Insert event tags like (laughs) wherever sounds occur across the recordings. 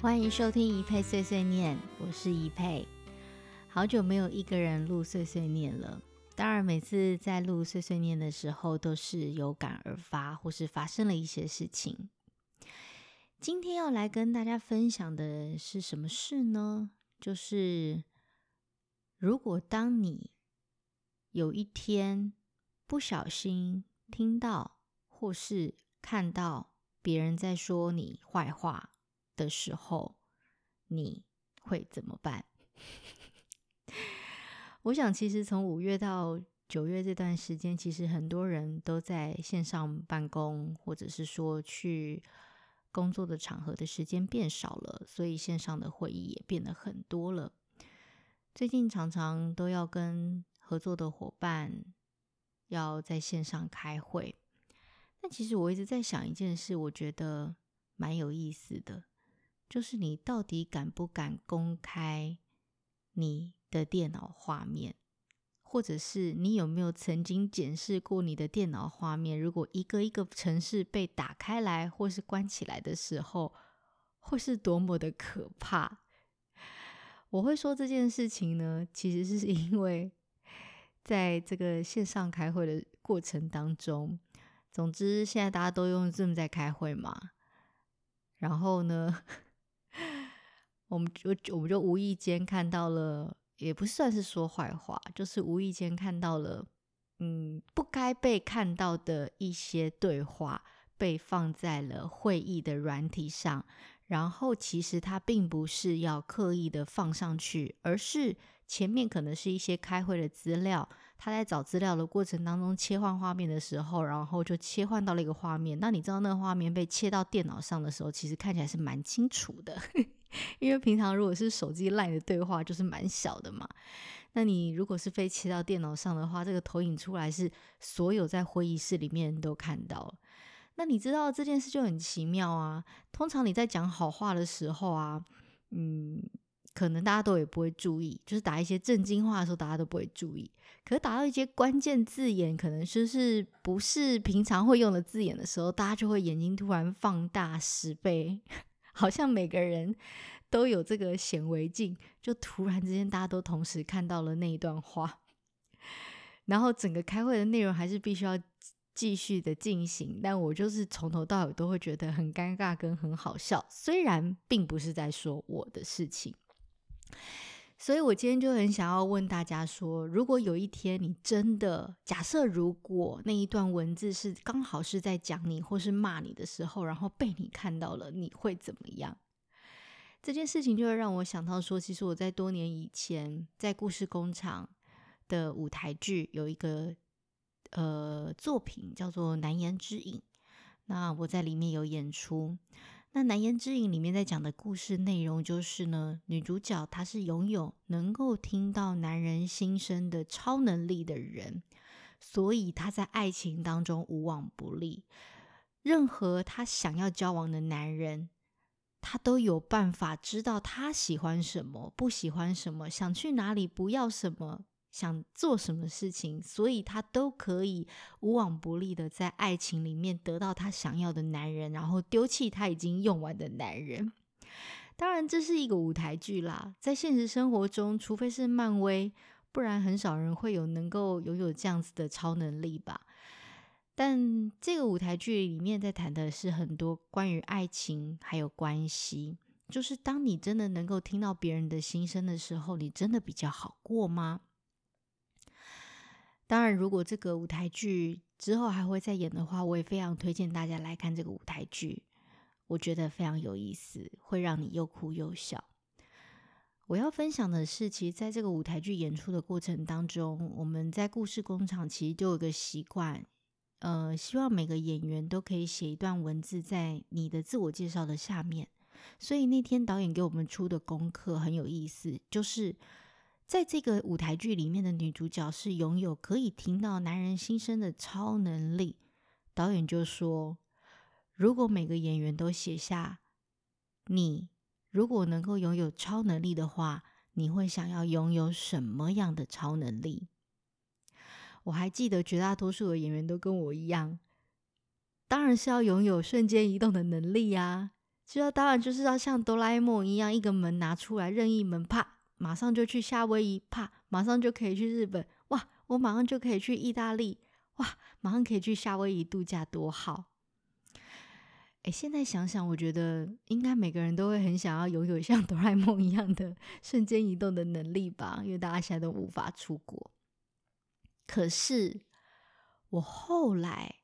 欢迎收听怡佩碎碎念，我是怡佩。好久没有一个人录碎碎念了。当然，每次在录碎碎念的时候，都是有感而发，或是发生了一些事情。今天要来跟大家分享的是什么事呢？就是如果当你有一天不小心听到或是看到别人在说你坏话的时候，你会怎么办？(laughs) 我想，其实从五月到九月这段时间，其实很多人都在线上办公，或者是说去工作的场合的时间变少了，所以线上的会议也变得很多了。最近常常都要跟合作的伙伴要在线上开会，但其实我一直在想一件事，我觉得蛮有意思的。就是你到底敢不敢公开你的电脑画面，或者是你有没有曾经检视过你的电脑画面？如果一个一个城市被打开来或是关起来的时候，会是多么的可怕？我会说这件事情呢，其实是因为在这个线上开会的过程当中，总之现在大家都用 Zoom 在开会嘛，然后呢，我们就我们就无意间看到了，也不算是说坏话，就是无意间看到了，嗯，不该被看到的一些对话被放在了会议的软体上，然后其实它并不是要刻意的放上去，而是前面可能是一些开会的资料。他在找资料的过程当中切换画面的时候，然后就切换到了一个画面。那你知道那个画面被切到电脑上的时候，其实看起来是蛮清楚的，(laughs) (laughs) 因为平常如果是手机赖的对话就是蛮小的嘛。那你如果是非切到电脑上的话，这个投影出来是所有在会议室里面都看到。那你知道这件事就很奇妙啊。通常你在讲好话的时候啊，嗯。可能大家都也不会注意，就是打一些正经话的时候，大家都不会注意。可是打到一些关键字眼，可能就是不是平常会用的字眼的时候，大家就会眼睛突然放大十倍，好像每个人都有这个显微镜，就突然之间大家都同时看到了那一段话。(laughs) 然后整个开会的内容还是必须要继续的进行，但我就是从头到尾都会觉得很尴尬跟很好笑，虽然并不是在说我的事情。所以，我今天就很想要问大家说，如果有一天你真的假设，如果那一段文字是刚好是在讲你或是骂你的时候，然后被你看到了，你会怎么样？这件事情就会让我想到说，其实我在多年以前在故事工厂的舞台剧有一个呃作品叫做《难言之隐》，那我在里面有演出。那《难言之隐》里面在讲的故事内容就是呢，女主角她是拥有能够听到男人心声的超能力的人，所以她在爱情当中无往不利。任何她想要交往的男人，她都有办法知道他喜欢什么，不喜欢什么，想去哪里，不要什么。想做什么事情，所以他都可以无往不利的在爱情里面得到他想要的男人，然后丢弃他已经用完的男人。当然，这是一个舞台剧啦，在现实生活中，除非是漫威，不然很少人会有能够拥有这样子的超能力吧。但这个舞台剧里面在谈的是很多关于爱情还有关系，就是当你真的能够听到别人的心声的时候，你真的比较好过吗？当然，如果这个舞台剧之后还会再演的话，我也非常推荐大家来看这个舞台剧。我觉得非常有意思，会让你又哭又笑。我要分享的是，其实在这个舞台剧演出的过程当中，我们在故事工厂其实就有个习惯，呃，希望每个演员都可以写一段文字在你的自我介绍的下面。所以那天导演给我们出的功课很有意思，就是。在这个舞台剧里面的女主角是拥有可以听到男人心声的超能力。导演就说：“如果每个演员都写下你如果能够拥有超能力的话，你会想要拥有什么样的超能力？”我还记得绝大多数的演员都跟我一样，当然是要拥有瞬间移动的能力呀。就要当然就是要像哆啦 A 梦一样，一个门拿出来，任意门，啪，马上就去夏威夷，啪，马上就可以去日本，哇，我马上就可以去意大利，哇，马上可以去夏威夷度假，多好！哎，现在想想，我觉得应该每个人都会很想要拥有像哆啦 A 梦一样的 (laughs) 瞬间移动的能力吧，因为大家现在都无法出国。可是我后来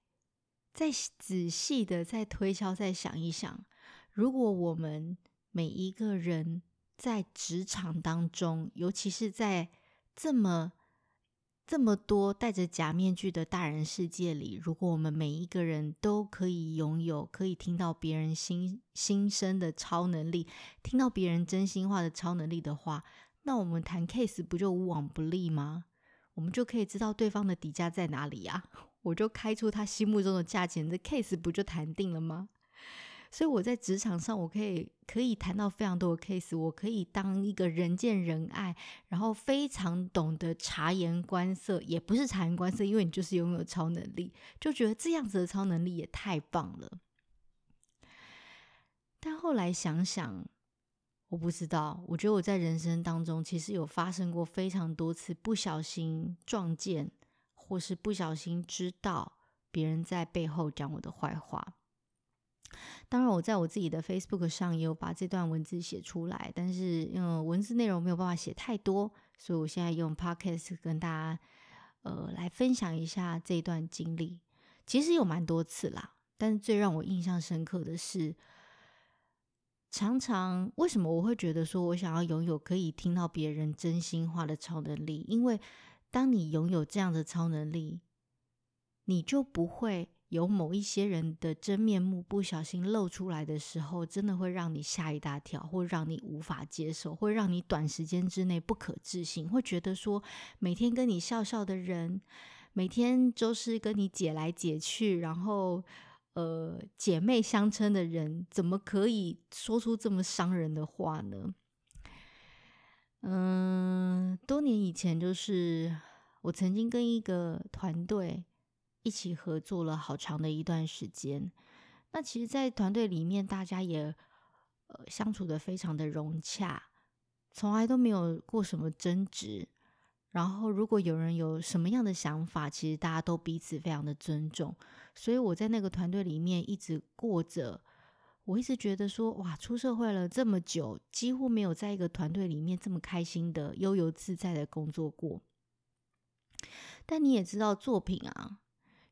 再仔细的再推敲，再想一想。如果我们每一个人在职场当中，尤其是在这么这么多戴着假面具的大人世界里，如果我们每一个人都可以拥有可以听到别人心心声的超能力，听到别人真心话的超能力的话，那我们谈 case 不就无往不利吗？我们就可以知道对方的底价在哪里呀？(laughs) 我就开出他心目中的价钱，这 case 不就谈定了吗？所以我在职场上，我可以可以谈到非常多的 case，我可以当一个人见人爱，然后非常懂得察言观色，也不是察言观色，因为你就是拥有超能力，就觉得这样子的超能力也太棒了。但后来想想，我不知道，我觉得我在人生当中其实有发生过非常多次不小心撞见，或是不小心知道别人在背后讲我的坏话。当然，我在我自己的 Facebook 上也有把这段文字写出来，但是因为文字内容没有办法写太多，所以我现在用 Podcast 跟大家呃来分享一下这段经历。其实有蛮多次啦，但是最让我印象深刻的是，常常为什么我会觉得说我想要拥有可以听到别人真心话的超能力？因为当你拥有这样的超能力，你就不会。有某一些人的真面目不小心露出来的时候，真的会让你吓一大跳，或让你无法接受，会让你短时间之内不可置信，会觉得说每天跟你笑笑的人，每天都是跟你姐来姐去，然后呃姐妹相称的人，怎么可以说出这么伤人的话呢？嗯，多年以前，就是我曾经跟一个团队。一起合作了好长的一段时间，那其实，在团队里面，大家也呃相处得非常的融洽，从来都没有过什么争执。然后，如果有人有什么样的想法，其实大家都彼此非常的尊重。所以我在那个团队里面一直过着，我一直觉得说，哇，出社会了这么久，几乎没有在一个团队里面这么开心的悠游自在的工作过。但你也知道，作品啊。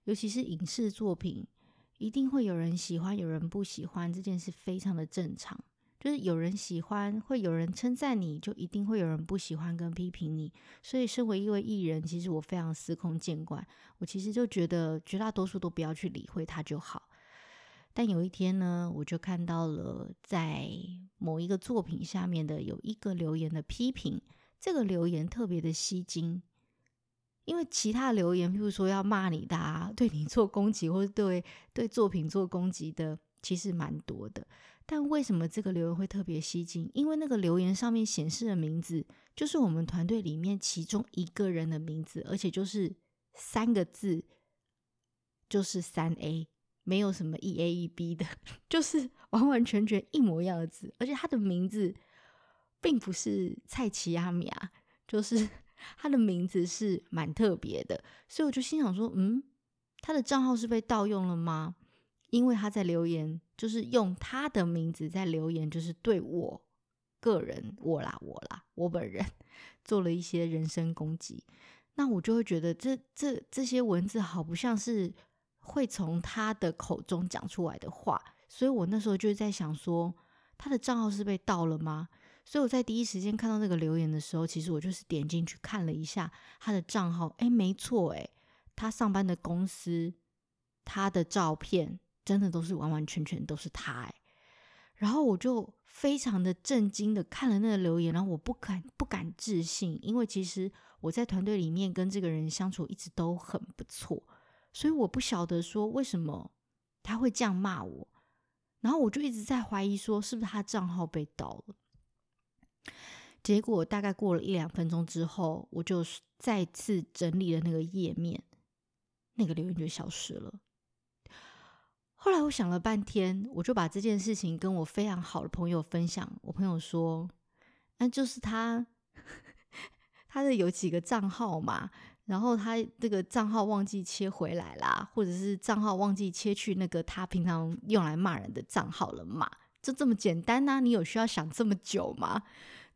尤其是影视作品，一定会有人喜欢，有人不喜欢，这件事非常的正常。就是有人喜欢，会有人称赞你，就一定会有人不喜欢跟批评你。所以，身为一位艺人，其实我非常司空见惯。我其实就觉得绝大多数都不要去理会他就好。但有一天呢，我就看到了在某一个作品下面的有一个留言的批评，这个留言特别的吸睛。因为其他留言，譬如说要骂你的，对你做攻击，或者对对作品做攻击的，其实蛮多的。但为什么这个留言会特别吸睛？因为那个留言上面显示的名字，就是我们团队里面其中一个人的名字，而且就是三个字，就是三 A，没有什么一 A 一 B 的，(laughs) 就是完完全全一模一样的字。而且他的名字并不是蔡奇亚米啊，就是。他的名字是蛮特别的，所以我就心想说，嗯，他的账号是被盗用了吗？因为他在留言，就是用他的名字在留言，就是对我个人，我啦，我啦，我本人 (laughs) 做了一些人身攻击。那我就会觉得这，这这些文字好不像是会从他的口中讲出来的话，所以我那时候就在想说，他的账号是被盗了吗？所以我在第一时间看到那个留言的时候，其实我就是点进去看了一下他的账号，哎，没错，哎，他上班的公司，他的照片真的都是完完全全都是他，哎，然后我就非常的震惊的看了那个留言，然后我不敢不敢置信，因为其实我在团队里面跟这个人相处一直都很不错，所以我不晓得说为什么他会这样骂我，然后我就一直在怀疑说是不是他账号被盗了。结果大概过了一两分钟之后，我就再次整理了那个页面，那个留言就消失了。后来我想了半天，我就把这件事情跟我非常好的朋友分享。我朋友说：“那就是他，(laughs) 他的有几个账号嘛，然后他这个账号忘记切回来啦，或者是账号忘记切去那个他平常用来骂人的账号了嘛？就这么简单呐？你有需要想这么久吗？”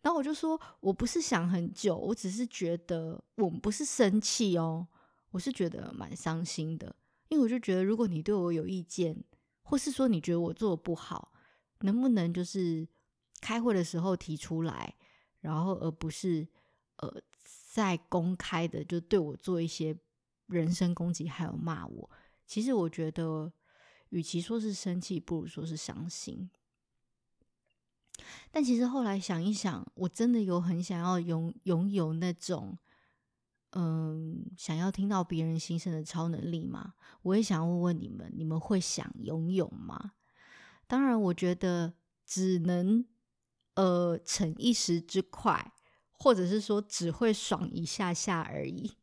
然后我就说：“我不是想很久，我只是觉得我们不是生气哦，我是觉得蛮伤心的。”因为我就觉得，如果你对我有意见，或是说你觉得我做的不好，能不能就是开会的时候提出来，然后而不是呃在公开的就对我做一些人身攻击，还有骂我。其实我觉得，与其说是生气，不如说是伤心。但其实后来想一想，我真的有很想要拥拥有那种。嗯，想要听到别人心声的超能力吗？我也想问问你们，你们会想拥有吗？当然，我觉得只能呃逞一时之快，或者是说只会爽一下下而已。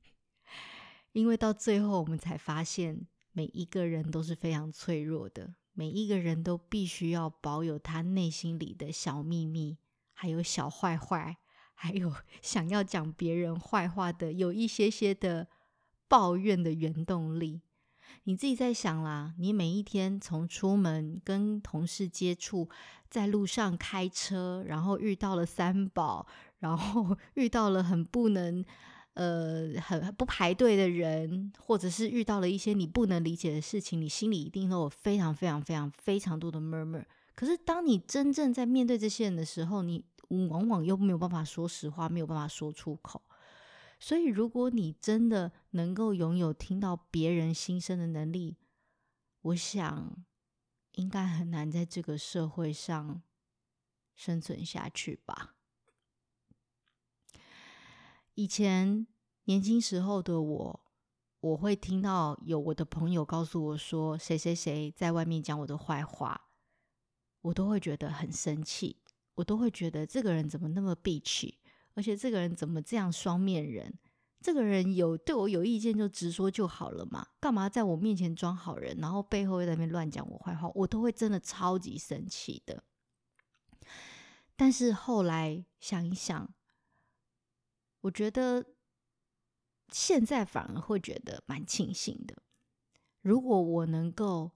因为到最后，我们才发现每一个人都是非常脆弱的，每一个人都必须要保有他内心里的小秘密，还有小坏坏。还有 (laughs) 想要讲别人坏话的，有一些些的抱怨的原动力。你自己在想啦，你每一天从出门跟同事接触，在路上开车，然后遇到了三宝，然后 (laughs) 遇到了很不能呃很不排队的人，或者是遇到了一些你不能理解的事情，你心里一定都有非常非常非常非常多的 murmur。可是当你真正在面对这些人的时候，你往往又没有办法说实话，没有办法说出口。所以，如果你真的能够拥有听到别人心声的能力，我想应该很难在这个社会上生存下去吧。以前年轻时候的我，我会听到有我的朋友告诉我说，谁谁谁在外面讲我的坏话，我都会觉得很生气。我都会觉得这个人怎么那么 bitch，而且这个人怎么这样双面人？这个人有对我有意见就直说就好了嘛，干嘛在我面前装好人，然后背后又在那边乱讲我坏话？我都会真的超级生气的。但是后来想一想，我觉得现在反而会觉得蛮庆幸的。如果我能够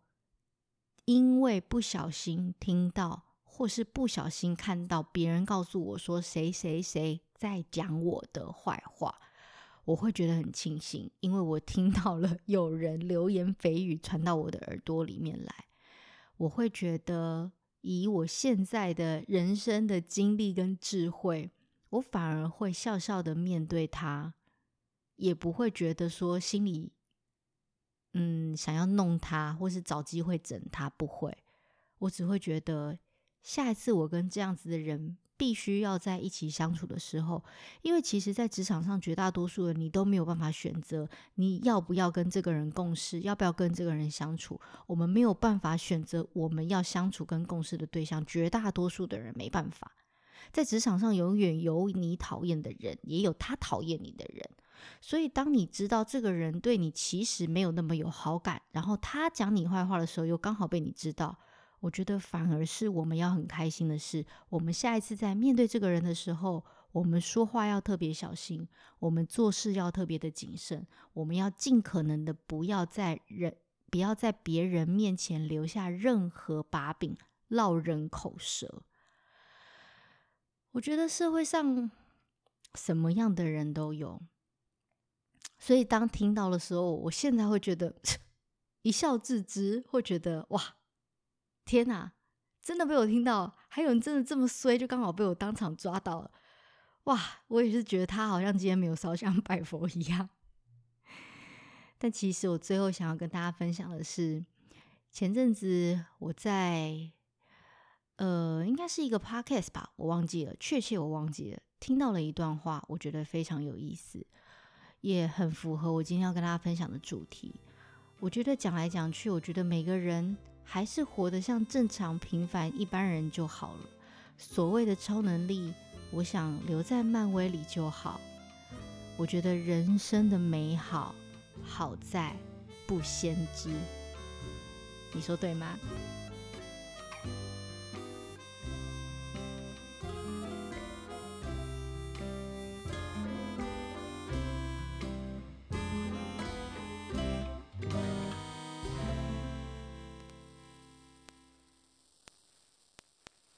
因为不小心听到。或是不小心看到别人告诉我说谁谁谁在讲我的坏话，我会觉得很庆幸，因为我听到了有人流言蜚语传到我的耳朵里面来。我会觉得，以我现在的人生的经历跟智慧，我反而会笑笑的面对他，也不会觉得说心里嗯想要弄他，或是找机会整他，不会，我只会觉得。下一次我跟这样子的人必须要在一起相处的时候，因为其实，在职场上绝大多数人你都没有办法选择你要不要跟这个人共事，要不要跟这个人相处。我们没有办法选择我们要相处跟共事的对象，绝大多数的人没办法。在职场上，永远有你讨厌的人，也有他讨厌你的人。所以，当你知道这个人对你其实没有那么有好感，然后他讲你坏话的时候，又刚好被你知道。我觉得反而是我们要很开心的是，我们下一次在面对这个人的时候，我们说话要特别小心，我们做事要特别的谨慎，我们要尽可能的不要在人不要在别人面前留下任何把柄，落人口舌。我觉得社会上什么样的人都有，所以当听到的时候，我现在会觉得 (laughs) 一笑置之，会觉得哇。天哪，真的被我听到！还有人真的这么衰，就刚好被我当场抓到了。哇，我也是觉得他好像今天没有烧香 (laughs) 拜佛一样。但其实我最后想要跟大家分享的是，前阵子我在呃，应该是一个 podcast 吧，我忘记了，确切我忘记了，听到了一段话，我觉得非常有意思，也很符合我今天要跟大家分享的主题。我觉得讲来讲去，我觉得每个人。还是活得像正常平凡一般人就好了。所谓的超能力，我想留在漫威里就好。我觉得人生的美好，好在不先知。你说对吗？